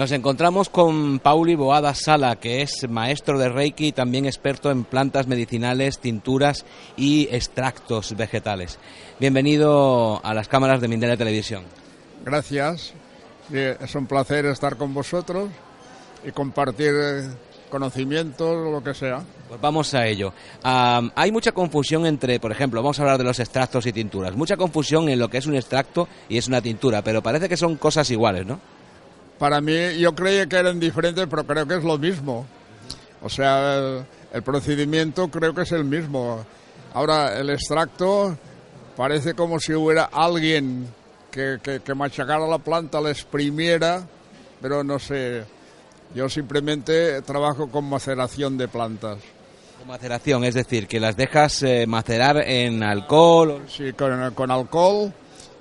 Nos encontramos con Pauli Boada Sala, que es maestro de Reiki y también experto en plantas medicinales, tinturas y extractos vegetales. Bienvenido a las cámaras de Mindela Televisión. Gracias. Es un placer estar con vosotros y compartir eh, conocimientos o lo que sea. Pues vamos a ello. hay mucha confusión entre, por ejemplo, vamos a hablar de los extractos y tinturas. Mucha confusión en lo que es un extracto y es una tintura, pero parece que son cosas iguales, ¿no? Para mí yo creía que eran diferentes, pero creo que es lo mismo. O sea, el, procedimiento creo que es el mismo. Ahora, el extracto parece como si hubiera alguien que, que, machacara la planta, la exprimiera, pero no sé. Yo simplemente trabajo con maceración de plantas. Con maceración, es decir, que las dejas eh, macerar en alcohol. Sí, con, con alcohol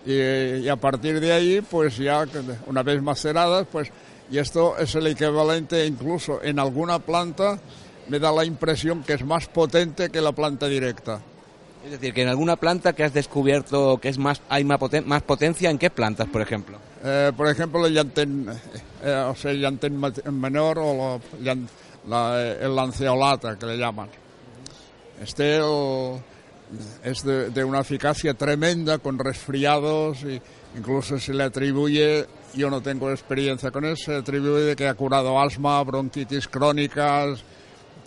y, a partir de ahí, pues ya una vez maceradas, pues, y esto es el equivalente incluso en alguna planta, me da la impresión que es más potente que la planta directa. Es decir, que en alguna planta que has descubierto que es más hay más, más potencia, ¿en qué plantas, por ejemplo? Eh, por ejemplo, el llantén, eh, o sea, el llantén menor o el lanceolata, que le llaman. Este, el, es de, una eficacia tremenda con resfriados e incluso se le atribuye, yo no tengo experiencia con eso, se le atribuye que ha curado asma, bronquitis crónicas,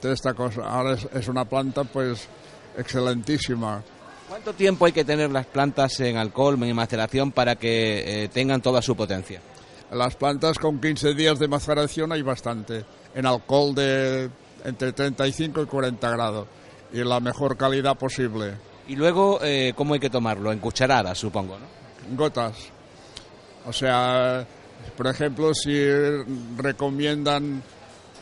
toda esta cosa. Ahora es, una planta pues excelentísima. ¿Cuánto tiempo hay que tener las plantas en alcohol, en maceración, para que eh, tengan toda su potencia? Las plantas con 15 días de maceración hay bastante, en alcohol de entre 35 y 40 grados y la mejor calidad posible. Y luego, eh, ¿cómo hay que tomarlo? En cucharadas, supongo, ¿no? Gotas. O sea, por ejemplo, si recomiendan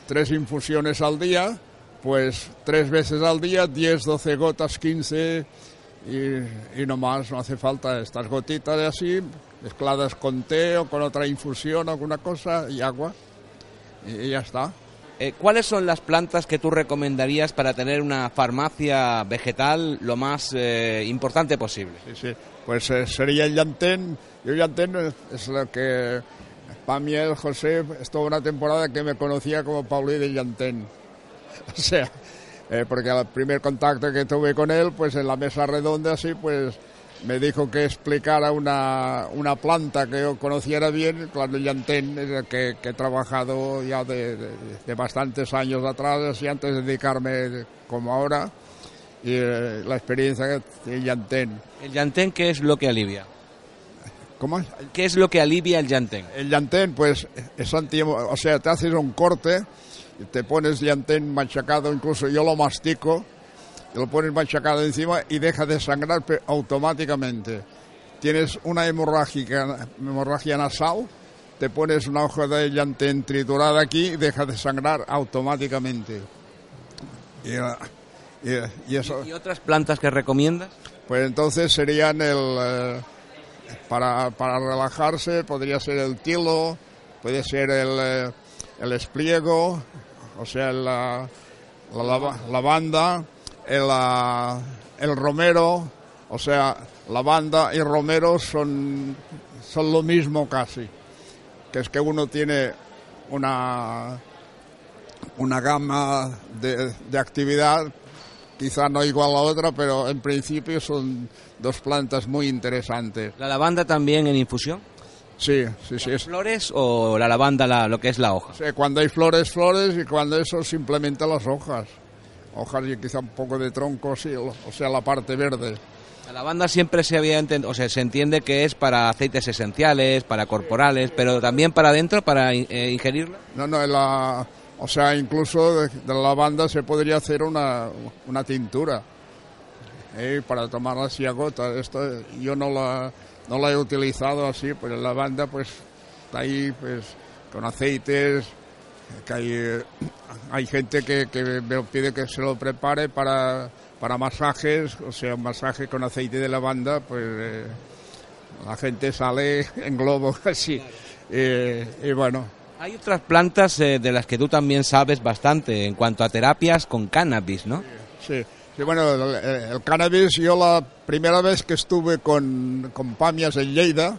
tres infusiones al día, pues tres veces al día, 10, 12 gotas, 15 y, y no más, no hace falta estas gotitas de así, mezcladas con té o con otra infusión alguna cosa y agua y ya está. Eh, ¿Cuáles son las plantas que tú recomendarías para tener una farmacia vegetal lo más eh, importante posible? Sí, sí. Pues eh, sería el llantén. Yo llantén es lo que para mí el José estuvo una temporada que me conocía como Pauli de llantén. O sea, porque el primer contacto que tuve con él, pues en la mesa redonda así, pues me dijo que explicara una, una planta que yo conociera bien, claro, el llantén, que, que he trabajado ya de, de, bastantes años atrás, y antes de dedicarme como ahora, y eh, la experiencia del llantén. ¿El llantén qué es lo que alivia? ¿Cómo es? ¿Qué es lo que alivia el llantén? El llantén, pues, es anti, o sea, te haces un corte, te pones llantén machacado, incluso yo lo mastico, lo pones machacado encima y deja de sangrar automáticamente. Tienes una hemorragia, hemorragia nasal, te pones una hoja de llantén triturada aquí y deja de sangrar automáticamente. Y, y, eso. ¿Y otras plantas que recomiendas? Pues entonces serían el... Eh, para, para, relajarse podría ser el tilo, puede ser el, eh, el espliego, o sea, la, la lavanda el, el romero, o sea, lavanda y romero son, son lo mismo casi, que es que uno tiene una, una gama de, de actividad, quizá no igual a otra, pero en principio son dos plantas muy interesantes. ¿La lavanda también en infusión? Sí, sí, sí. Es, ¿Flores o la lavanda, la- lo que es la hoja? sí, cuando hay flores, flores y cuando eso simplemente las hojas. Hojas y quizá un poco de tronco, sí, o sea, la parte verde. La lavanda siempre se había o sea, se entiende que es para aceites esenciales, para corporales, pero también para adentro, para eh, ingerirla. No, no, la, o sea, incluso de, de la lavanda se podría hacer una, una tintura ¿eh? para tomarla así a gota. Esto yo no la, no la he utilizado así, pues la lavanda pues está ahí pues con aceites, que hay, eh, hay gente que, que me pide que se lo prepare para, para masajes, o sea, un masaje con aceite de lavanda, pues eh, la gente sale en globo así. Eh, y bueno, Hay otras plantas eh, de las que tú también sabes bastante en cuanto a terapias con cannabis, ¿no? Sí, sí bueno, el, el cannabis, yo la primera vez que estuve con, con Pamias en Lleida,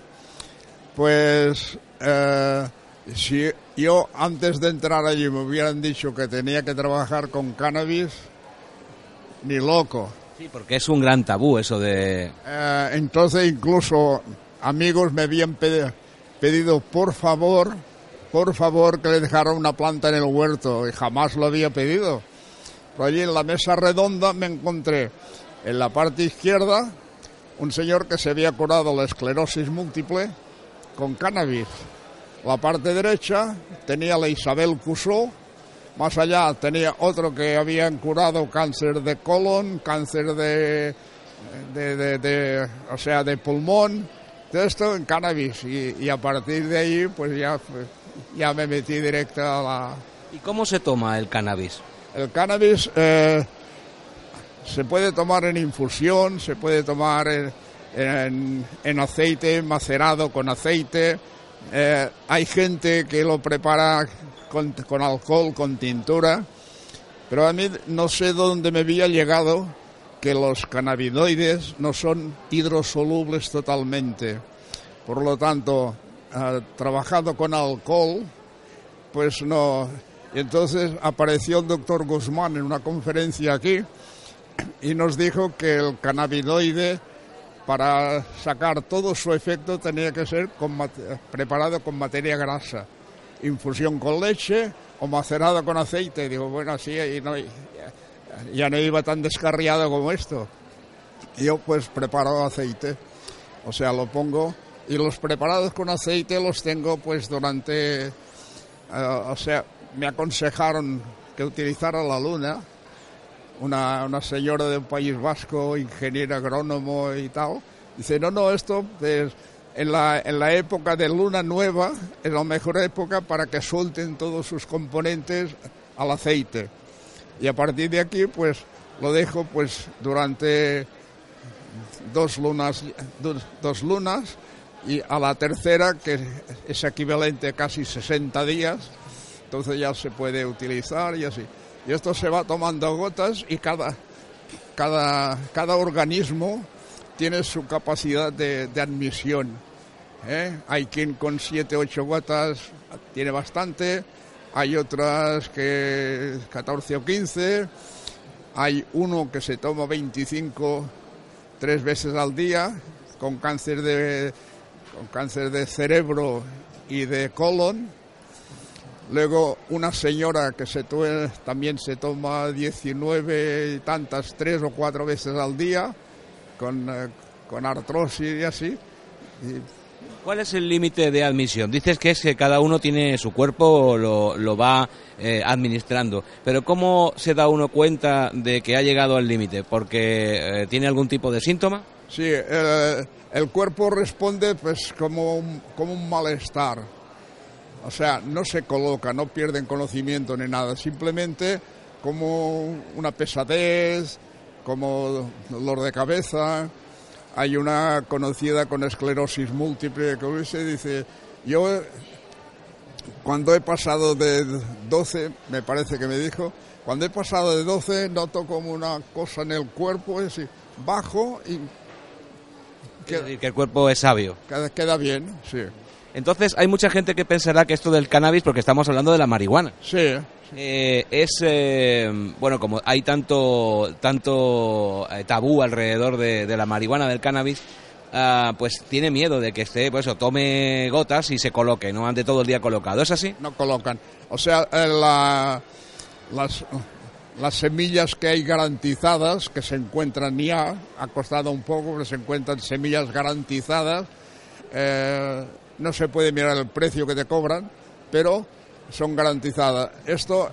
pues eh, si yo antes de entrar allí me hubieran dicho que tenía que trabajar con cannabis, ni loco. Sí, porque es un gran tabú eso de... Eh, entonces incluso amigos me habían pedi- pedido por favor, por favor que le dejara una planta en el huerto y jamás lo había pedido. Pero allí en la mesa redonda me encontré en la parte izquierda un señor que se había curado la esclerosis múltiple con cannabis. La parte derecha tenía la Isabel Cusó, más allá tenía otro que habían curado cáncer de colon, cáncer de, de, de- de- o sea, de pulmón, todo esto en cannabis. Y, y a partir de ahí, pues ya, ya me metí directo a la... ¿Y cómo se toma el cannabis? El cannabis eh, se puede tomar en infusión, se puede tomar en, en- en aceite, macerado con aceite. Eh, hay gente que lo prepara con, con alcohol, con tintura. Pero a mí no sé dónde me había llegado que los cannabinoides no son hidrosolubles totalmente. Por lo tanto, eh, trabajado con alcohol, pues no. Entonces apareció el doctor Guzmán en una conferencia aquí y nos dijo que el cannabinoide para sacar todo su efecto tenía que ser preparado con materia grasa, infusión con leche o macerado con aceite. Digo, bueno, así ya, no iba tan descarriado como esto. Yo pues preparo aceite, o sea, lo pongo y los preparados con aceite los tengo pues durante, eh, o sea, me aconsejaron que utilizara la luna, una, una señora de un país vasco, ingeniero agrónomo y tal, dice, no, no, esto pues, en, la, en la época de luna nueva es la mejor época para que suelten todos sus componentes al aceite. Y a partir de aquí, pues lo dejo pues durante dos lunas, dos, dos lunas y a la tercera, que es equivalente a casi 60 días, entonces ya se puede utilizar y así. Y esto se va tomando gotas y cada, cada, cada organismo tiene su capacidad de, de admisión. ¿eh? Hay quien con 7, 8 gotas tiene bastante, hay otras que 14 o 15, hay uno que se toma 25 tres veces al día con cáncer de, con cáncer de cerebro y de colon. Luego una señora que se también se toma 19 y tantas, tres o cuatro veces al día, con, eh, con artrosis y así. Y ¿Cuál es el límite de admisión? Dices que es que cada uno tiene su cuerpo, lo, lo va eh, administrando. Pero ¿cómo se da uno cuenta de que ha llegado al límite? ¿Porque eh, tiene algún tipo de síntoma? Sí, el, el cuerpo responde pues como un, como un malestar. O sea, no se coloca, no pierden conocimiento ni nada, simplemente como una pesadez, como dolor de cabeza. Hay una conocida con esclerosis múltiple que se dice, yo cuando he pasado de 12, me parece que me dijo, cuando he pasado de 12 noto como una cosa en el cuerpo, es decir, bajo y decir que el cuerpo es sabio. Queda, queda bien, sí. Entonces, hay mucha gente que pensará que esto del cannabis, porque estamos hablando de la marihuana. Sí, Eh, es eh, bueno como hay tanto tanto eh, tabú alrededor de, de la marihuana del cannabis ah, pues tiene miedo de que esté pues o tome gotas y se coloque no ande todo el día colocado es así no colocan. O sea, eh, la- las, las semillas que hay garantizadas, que se encuentran ya, ha costado un poco, pero se encuentran semillas garantizadas. No se puede mirar el precio que te cobran, pero son garantizadas. Esto,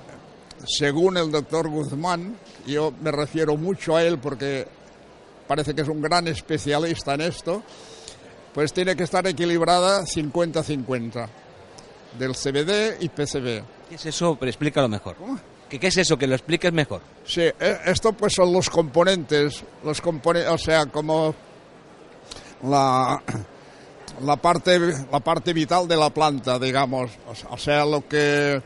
según el doctor Guzmán, yo me refiero mucho a él porque parece que es un gran especialista en esto, pues tiene que estar equilibrada 50-50 del CBD y PCB. ¿Qué es eso? Pero explícalo mejor. ¿Qué, ¿Qué es eso? Que lo expliques mejor. Sí, eh, esto pues son los componentes, los componentes, o sea, como la, la parte la parte vital de la planta, digamos, o sea- lo que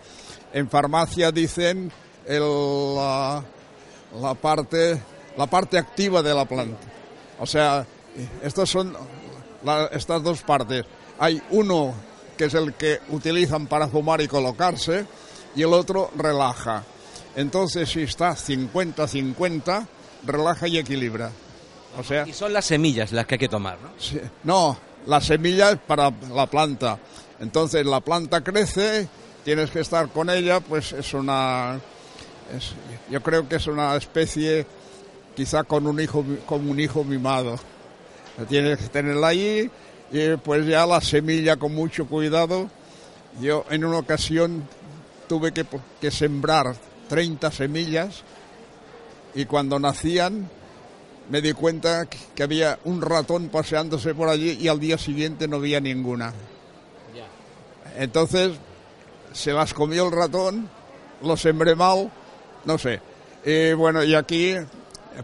en farmacia dicen el, la, la parte la parte activa de la planta. O sea, estas son la- estas dos partes. Hay uno que es el que utilizan para fumar y colocarse y el otro relaja. Entonces, si está 50-50, relaja y equilibra. O sea, Y son las semillas las que hay que tomar, ¿no? Sí, No, la semilla es para la planta. Entonces la planta crece, tienes que estar con ella, pues es una... yo creo que es una especie, quizá con un hijo, como un hijo mimado. Tienes que tenerla ahí y pues ya la semilla con mucho cuidado. Yo en una ocasión tuve que, que sembrar 30 semillas y cuando nacían me di cuenta que había un ratón paseándose por allí y al día siguiente no había ninguna. Entonces se las comió el ratón, lo sembré mal, no sé. Y bueno, y aquí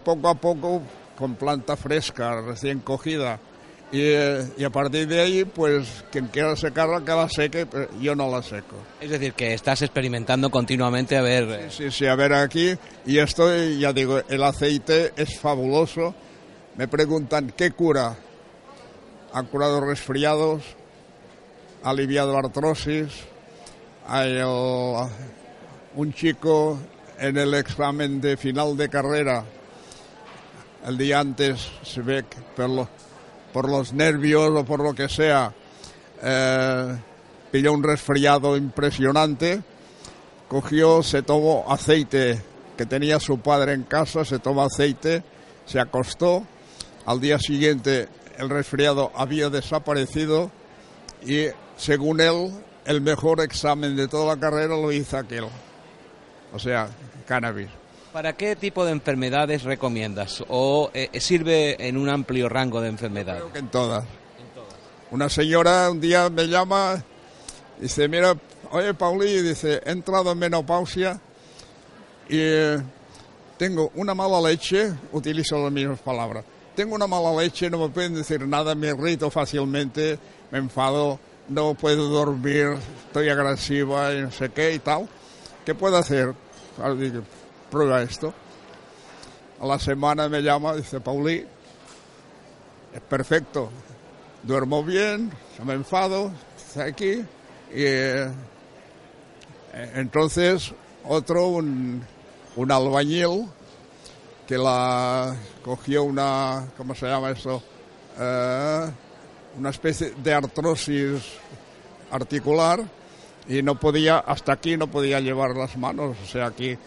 poco a poco con planta fresca, recién cogida. Y, eh, y a partir de ahí, pues quien quiera secarla, que la seque, pero yo no la seco. Es decir, que estás experimentando continuamente a ver... eh, Sí, sí, a ver aquí. Y esto, ya digo, el aceite es fabuloso. Me preguntan, ¿qué cura? Ha curado resfriados, ha aliviado artrosis. Hay el- un chico en el examen de final de carrera, el día antes se ve que por, lo- por los nervios o por lo que sea, eh, pilló un resfriado impresionante cogió, se tomó aceite que tenía su padre en casa, se tomó aceite, se acostó, al día siguiente el resfriado había desaparecido y según él el mejor examen de toda la carrera lo hizo aquel, o sea, cannabis. ¿Para qué tipo de enfermedades recomiendas? ¿O eh, sirve en un amplio rango de enfermedades? Creo que en todas. Una señora un día me llama, dice, mira, oye Pauli, dice, he entrado en menopausia y eh, tengo una mala leche, utilizo las mismas palabras, tengo una mala leche, no me pueden decir nada, me irrito fácilmente, me enfado, no puedo dormir, estoy agresiva y no sé qué y tal. ¿Qué puedo hacer? Prueba esto. A la semana me llama, dice, Pauli, es perfecto. Duermo bien, no me enfado, estoy aquí. Y eh, entonces otro, un, un albañil, que la cogió una, ¿cómo se llama eso? Eh, una especie de artrosis articular y no podía, hasta aquí no podía llevar las manos, o sea, aquí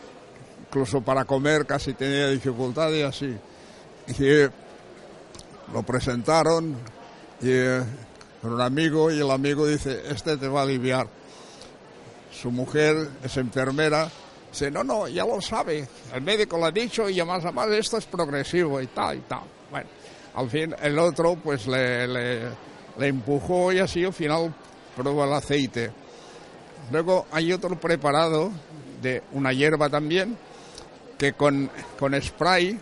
incluso para comer casi tenía dificultad y así. Y lo presentaron y, eh, con un amigo y el amigo dice, este te va a aliviar. Su mujer es enfermera, dice, no, no, ya lo sabe, el médico lo ha dicho y además, además esto es progresivo y tal y tal. Bueno, al fin el otro pues le, le, empujó y así al final probó el aceite. Luego hay otro preparado de una hierba también, que con, con spray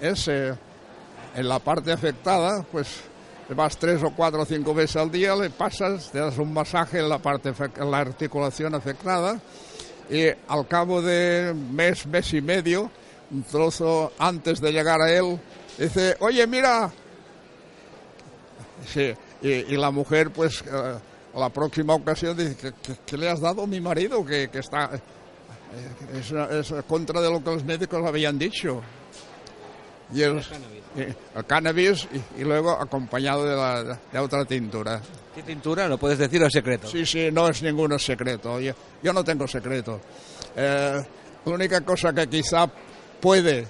es en la parte afectada, pues vas tres o cuatro o cinco veces al día, le pasas, te das un masaje en la parte en la articulación afectada y al cabo de mes, mes y medio, un trozo antes de llegar a él, dice, oye, mira, sí, y, la mujer, pues, eh, la próxima ocasión dice, ¿qué, le has dado a mi marido? Que, que está... Es, es, contra de lo que los médicos habían dicho. Y el, el cannabis, y, luego acompañado de, la, de otra tintura. ¿Qué tintura? ¿Lo puedes decir o es secreto? Sí, sí, no es ninguno secreto. Yo, yo no tengo secreto. Eh, la única cosa que quizá puede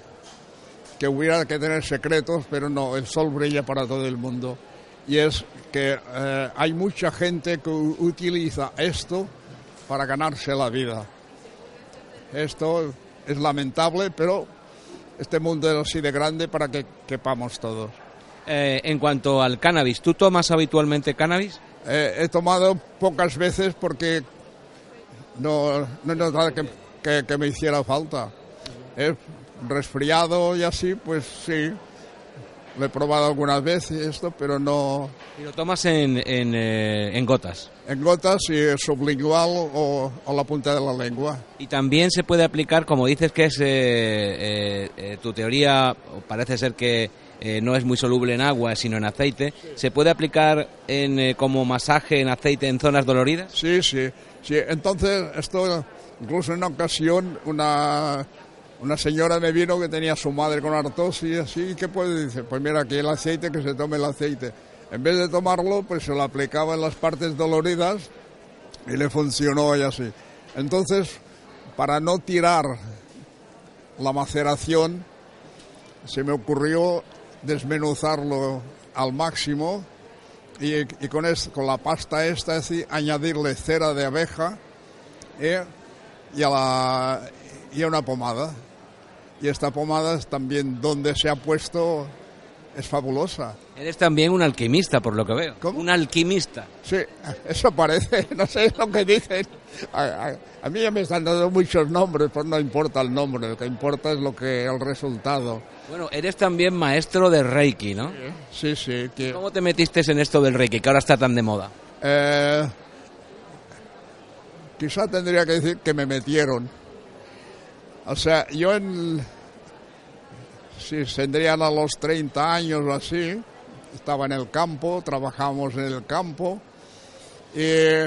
que hubiera que tener secretos, pero no, el sol brilla para todo el mundo. Y es que eh, hay mucha gente que utiliza esto para ganarse la vida. Esto es lamentable, pero este mundo es así de grande para que quepamos todos. Eh, en cuanto al cannabis, ¿tú tomas habitualmente cannabis? Eh, he tomado pocas veces porque no, no he notado que, que, me hiciera falta. He resfriado y así, pues sí, lo he probado algunas veces esto, pero no... ¿Y lo tomas en, en, eh, en gotas? En gotas y sublingual o, o, la punta de la lengua. Y también se puede aplicar, como dices que es eh, eh, tu teoría, parece ser que no es muy soluble en agua, sino en aceite, ¿se puede aplicar en, como masaje en aceite en zonas doloridas? Sí, sí, sí. Entonces, esto, incluso en una ocasión, una una señora me vino que tenía a su madre con artrosis así, ¿qué puede? decir? pues mira, aquí el aceite, que se tome el aceite. En vez de tomarlo, pues se lo aplicaba en las partes doloridas y le funcionó y así. Entonces, para no tirar la maceración, se me ocurrió desmenuzarlo al máximo y, con, con la pasta esta añadirle cera de abeja ¿eh? y, a la, y a una pomada y esta pomada también donde se ha puesto es fabulosa. Eres también un alquimista, por lo que veo. ¿Cómo? Un alquimista. Sí, eso parece, no sé lo que dicen. A, mí ya me están dando muchos nombres, pues no importa el nombre, lo que importa es lo que el resultado. Bueno, eres también maestro de Reiki, ¿no? Sí, sí. ¿Cómo te metiste en esto del Reiki, que ahora está tan de moda? Eh, quizá tendría que decir que me metieron o sea, yo en. Si tendrían a los 30 años o así, estaba en el campo, trabajábamos en el campo. Y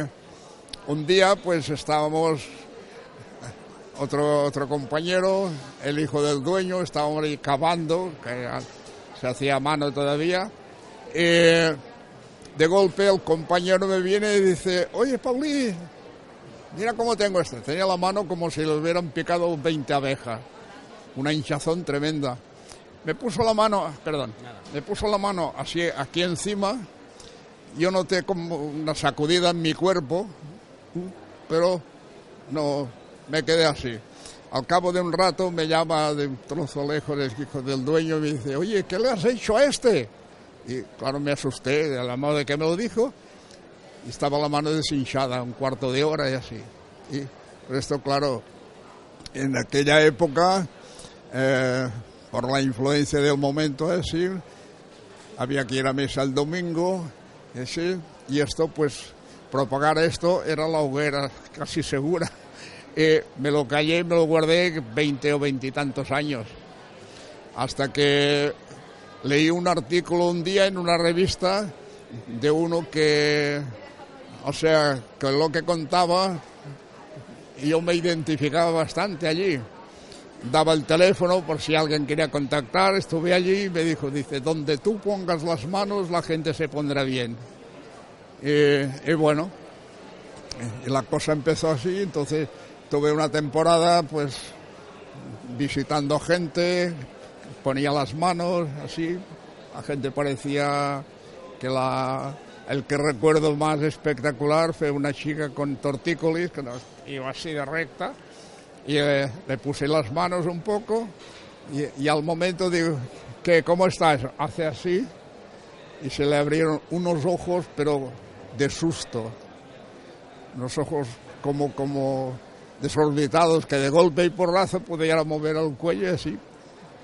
un día, pues estábamos. Otro, otro compañero, el hijo del dueño, estábamos ahí cavando, que se hacía a mano todavía. Y de golpe el compañero me viene y dice: Oye, Paulín, Mira cómo tengo esto. Tenía la mano como si le hubieran picado 20 abejas. Una hinchazón tremenda. Me puso la mano, perdón, me puso la mano así aquí encima. Yo noté como una sacudida en mi cuerpo, pero no, me quedé así. Al cabo de un rato me llama de un trozo lejos el hijo del dueño y me dice, oye, ¿qué le has hecho a este? Y claro, me asusté de la modo de que me lo dijo y estaba la mano deshinchada, un cuarto de hora y así. Y por esto, claro, en aquella época, eh, por la influencia del momento así, había que ir a misa el domingo, así, y esto, pues, propagar esto era la hoguera casi segura. Y me lo callé me lo guardé 20 o veintitantos años, hasta que leí un artículo un día en una revista de uno que o sea, que lo que contaba, yo me identificaba bastante allí. Daba el teléfono por si alguien quería contactar, estuve allí y me dijo, dice, donde tú pongas las manos la gente se pondrá bien. Y, bueno, la cosa empezó así, entonces tuve una temporada pues visitando gente, ponía las manos así, la gente parecía que la el que recuerdo más espectacular fue una chica con tortícolis, que iba así de recta, y eh, le puse las manos un poco, y, al momento digo, ¿qué, ¿cómo estás? Hace así, y se le abrieron unos ojos, pero de susto, unos ojos como, como desorbitados, que de golpe y porrazo podía mover el cuello así.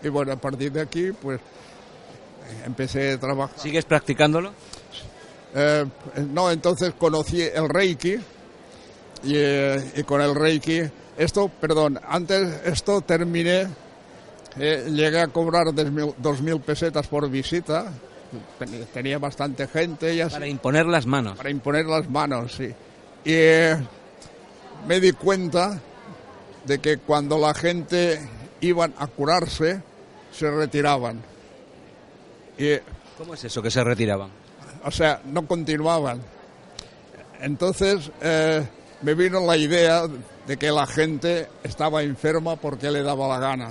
Y bueno, a partir de aquí, pues empecé a trabajar. ¿Sigues practicándolo? Eh, no, entonces conocí el Reiki y, y, con el Reiki, esto, perdón, antes esto terminé, eh, llegué a cobrar dos mil pesetas por visita, tenía bastante gente y así. Para imponer las manos. Para imponer las manos, sí. Y eh, me di cuenta de que cuando la gente iban a curarse, se retiraban. Y, ¿Cómo es eso, que se retiraban? O sea, no continuaban. Entonces eh, me vino la idea de que la gente estaba enferma porque le daba la gana.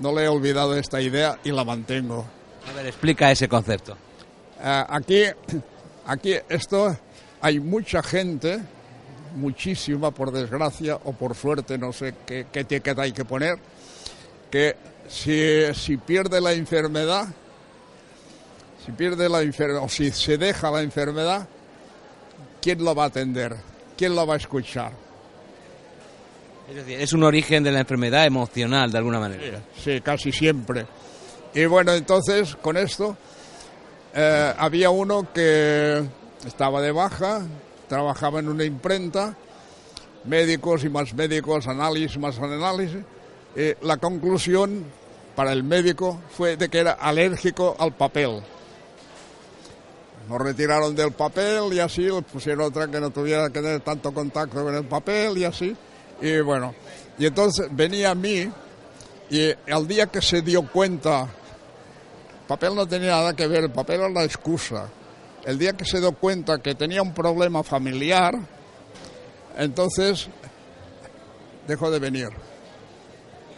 No le he olvidado esta idea y la mantengo. A ver, explica ese concepto. Eh, aquí, aquí esto, hay mucha gente, muchísima por desgracia o por suerte, no sé qué, qué etiqueta hay que poner, que si, si pierde la enfermedad, si pierde la enfermedad o si se deja la enfermedad, ¿quién la va a atender? ¿Quién la va a escuchar? Es decir, es un origen de la enfermedad emocional de alguna manera. Sí, casi siempre. Y bueno, entonces con esto eh, había uno que estaba de baja, trabajaba en una imprenta, médicos y más médicos, análisis más análisis. Eh, la conclusión para el médico fue de que era alérgico al papel. Nos retiraron del papel y así, le pusieron otra que no tuviera que tener tanto contacto con el papel y así. Y bueno, y entonces venía a mí y al día que se dio cuenta, el papel no tenía nada que ver, el papel era la excusa. El día que se dio cuenta que tenía un problema familiar, entonces dejó de venir.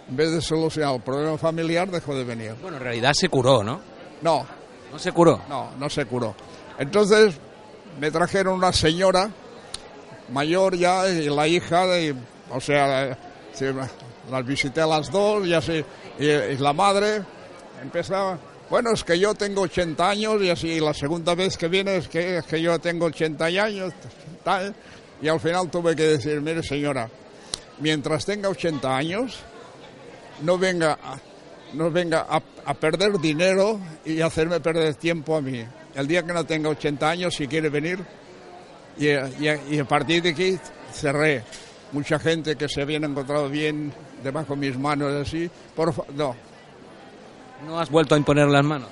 En vez de solucionar el problema familiar, dejó de venir. Bueno, en realidad se curó, ¿no? No. ¿No se curó? No, no se curó. Entonces me trajeron una señora mayor ya y la hija de o sea, las visité a las dos y así. Y, la madre empezaba, bueno, es que yo tengo 80 años y así, la segunda vez que viene es que, que yo tengo 80 años. Tal, y al final tuve que decir, mire señora, mientras tenga 80 años, no venga, a, no venga a, perder dinero y hacerme perder tiempo a mí. El día que no tenga 80 años, si quiere venir, y, y a partir de aquí cerré mucha gente que se habían encontrado bien debajo de mis manos así, por no. ¿No has vuelto a imponer las manos?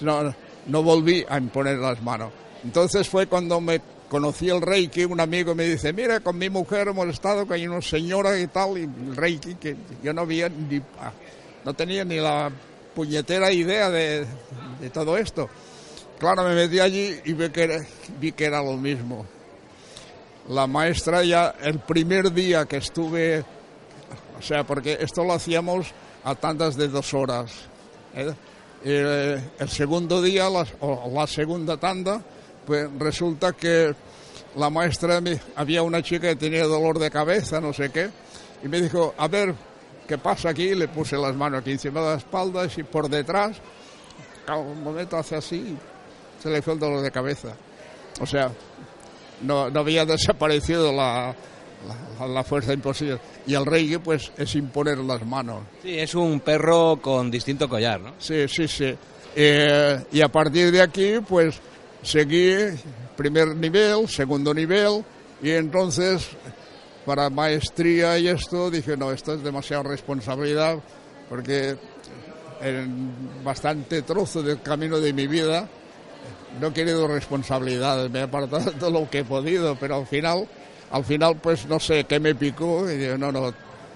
No, no volví a imponer las manos. Entonces fue cuando me conocí el Reiki, un amigo me dice, mira, con mi mujer hemos estado, con una señora y tal, y el Reiki, que yo no había ni, no tenía ni la puñetera idea de, de todo esto. Claro, me metí allí y vi que, vi que era lo mismo la maestra ya el primer día que estuve, o sea, porque esto lo hacíamos a tantas de dos horas. ¿eh? Eh, el segundo día, o la segunda tanda, pues resulta que la maestra, había una chica que tenía dolor de cabeza, no sé qué, y me dijo, a ver, ¿qué pasa aquí? Le puse las manos aquí encima de la espalda y por detrás, un momento hace así, se le fue el dolor de cabeza. O sea, no, había desaparecido la, la, fuerza imposible. Y el rey, pues, es imponer las manos. Sí, es un perro con distinto collar, ¿no? Sí, sí, sí. Eh, y a partir de aquí, pues, seguí primer nivel, segundo nivel, y entonces, para maestría y esto, dije, no, esto es demasiada responsabilidad, porque en bastante trozo del camino de mi vida no he querido responsabilidades, me he apartado todo lo que he podido, pero al final, al final pues no sé qué me picó y digo, no, no,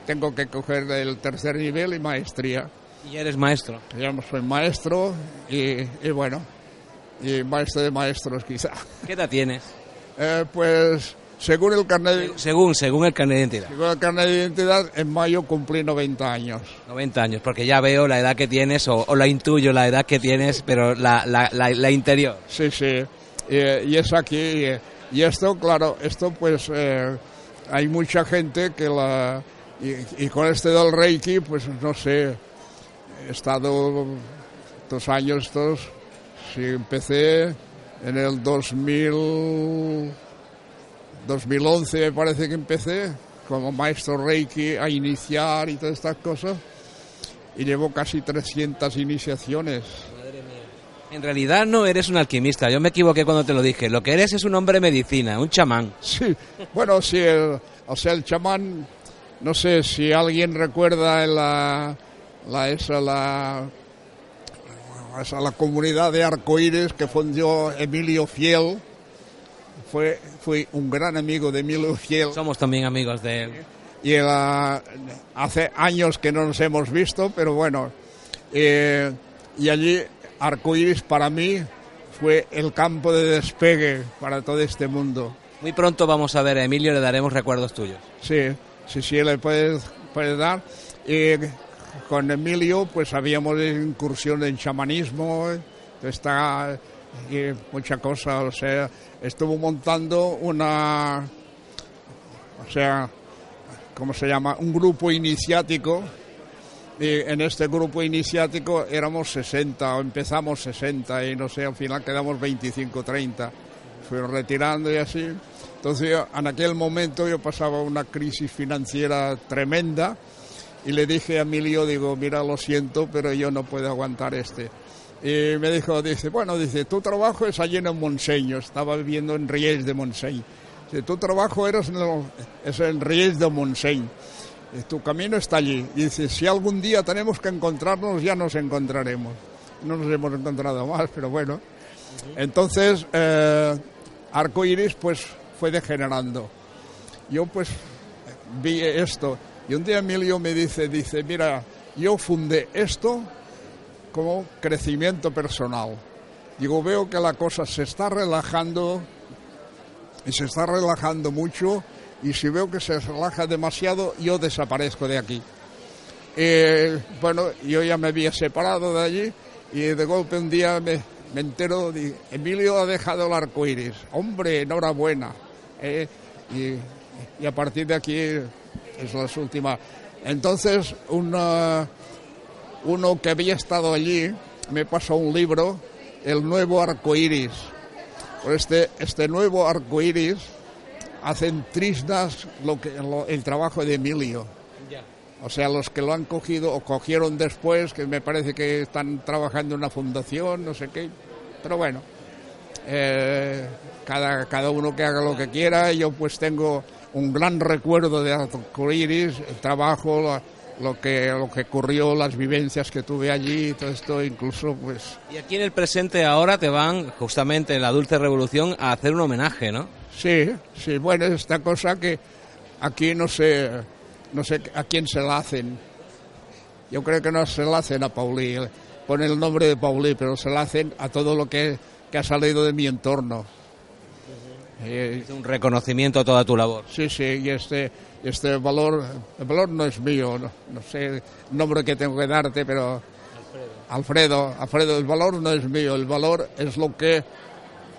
tengo que coger el tercer nivel y maestría. ¿Y eres maestro? Ya soy maestro y, bueno, y maestro de maestros quizá. ¿Qué edad tienes? Eh, pues según el carnet de... Según, según el carnet de identidad. Según el carnet de identidad, en mayo cumplí 90 años. 90 años, porque ya veo la edad que tienes, o, la intuyo la edad que tienes, pero la, la, la, interior. Sí, sí. y es aquí. Y, esto, claro, esto pues eh, hay mucha gente que la... Y, con este del Reiki, pues no sé, he estado dos años, estos, sí, empecé en el 2000... 2011 me parece que empecé como maestro Reiki a iniciar y todas estas cosas y llevo casi 300 iniciaciones. Madre mía. En realidad no eres un alquimista, yo me equivoqué cuando te lo dije. Lo que eres es un hombre de medicina, un chamán. Sí, bueno, sí, o sea, el chamán, no sé si alguien recuerda la, la esa, la, a la comunidad de Arcoíris que fundó Emilio Fiel. Fue, fui un gran amigo de Emilio Fiel. Somos también amigos de él. Y hace años que no nos hemos visto, pero bueno. Eh, y allí Arcoíris para mí fue el campo de despegue para todo este mundo. Muy pronto vamos a ver a Emilio, le daremos recuerdos tuyos. Sí, sí, sí, le puedes, puedes dar. Y con Emilio pues habíamos incursión en chamanismo, está y mucha cosa, o sea, estuvo montando una, o sea, ¿cómo se llama? Un grupo iniciático. Y en este grupo iniciático éramos 60, o empezamos 60 y no sé, al final quedamos 25, 30. Fueron retirando y así. Entonces, en aquel momento yo pasaba una crisis financiera tremenda y le dije a Emilio, digo, mira, lo siento, pero yo no puedo aguantar este. Y me dijo, dice, bueno, dice, tu trabajo es allí en Monseño, estaba viviendo en Ries de Monseño. Dice, tu trabajo eres en es en Ries de Monseño. Tu camino está allí. Dice, si algún día tenemos que encontrarnos, ya nos encontraremos. No nos hemos encontrado más, pero bueno. Entonces, eh, Arcoiris, pues, fue degenerando. Yo, pues, vi esto y un día Emilio me dice, dice, mira, yo fundé esto como crecimiento personal. Digo, veo que la cosa se está relajando y se está relajando mucho y si veo que se relaja demasiado, yo desaparezco de aquí. Eh, bueno, yo ya me había separado de allí y de golpe un día me, entero, de, Emilio ha dejado el arco iris. Hombre, enhorabuena. Eh, y, y a partir de aquí es la última. Entonces, uno que había estado allí me pasó un libro, El nuevo arco iris. Este, este nuevo arco iris hacen trisnas lo que, el trabajo de Emilio. O sea, los que lo han cogido o cogieron después, que me parece que están trabajando en una fundación, no sé qué. Pero bueno, eh, cada, cada uno que haga lo que quiera. Yo pues tengo un gran recuerdo de Arcoiris, el trabajo, lo que, lo que ocurrió, las vivencias que tuve allí, todo esto incluso pues... Y aquí en el presente ahora te van, justamente en la Dulce Revolución, a hacer un homenaje, ¿no? Sí, sí, bueno, esta cosa que aquí no sé, no sé a quién se la hacen. Yo creo que no se la hacen a Paulí, pone el nombre de Paulí, pero se la hacen a todo lo que, que ha salido de mi entorno. Es un reconocimiento a toda tu labor. Sí, sí, y este, este valor, el valor no es mío, no, sé el nombre que tengo que darte, pero Alfredo. Alfredo, Alfredo, el valor no es mío, el valor es lo que,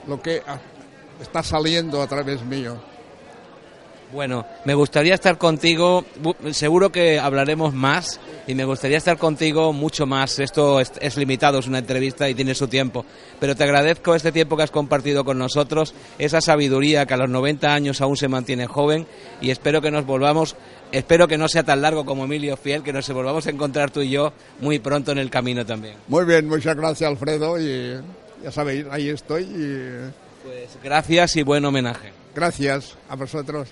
lo que está saliendo a través mío. Bueno, me gustaría estar contigo, seguro que hablaremos más y me gustaría estar contigo mucho más. Esto es, limitado, es una entrevista y tiene su tiempo, pero te agradezco este tiempo que has compartido con nosotros, esa sabiduría que a los 90 años aún se mantiene joven y espero que nos volvamos, espero que no sea tan largo como Emilio Fiel, que nos volvamos a encontrar tú y yo muy pronto en el camino también. Muy bien, muchas gracias Alfredo y ya sabéis, ahí estoy. Y... Pues gracias y buen homenaje. Gracias a vosotros.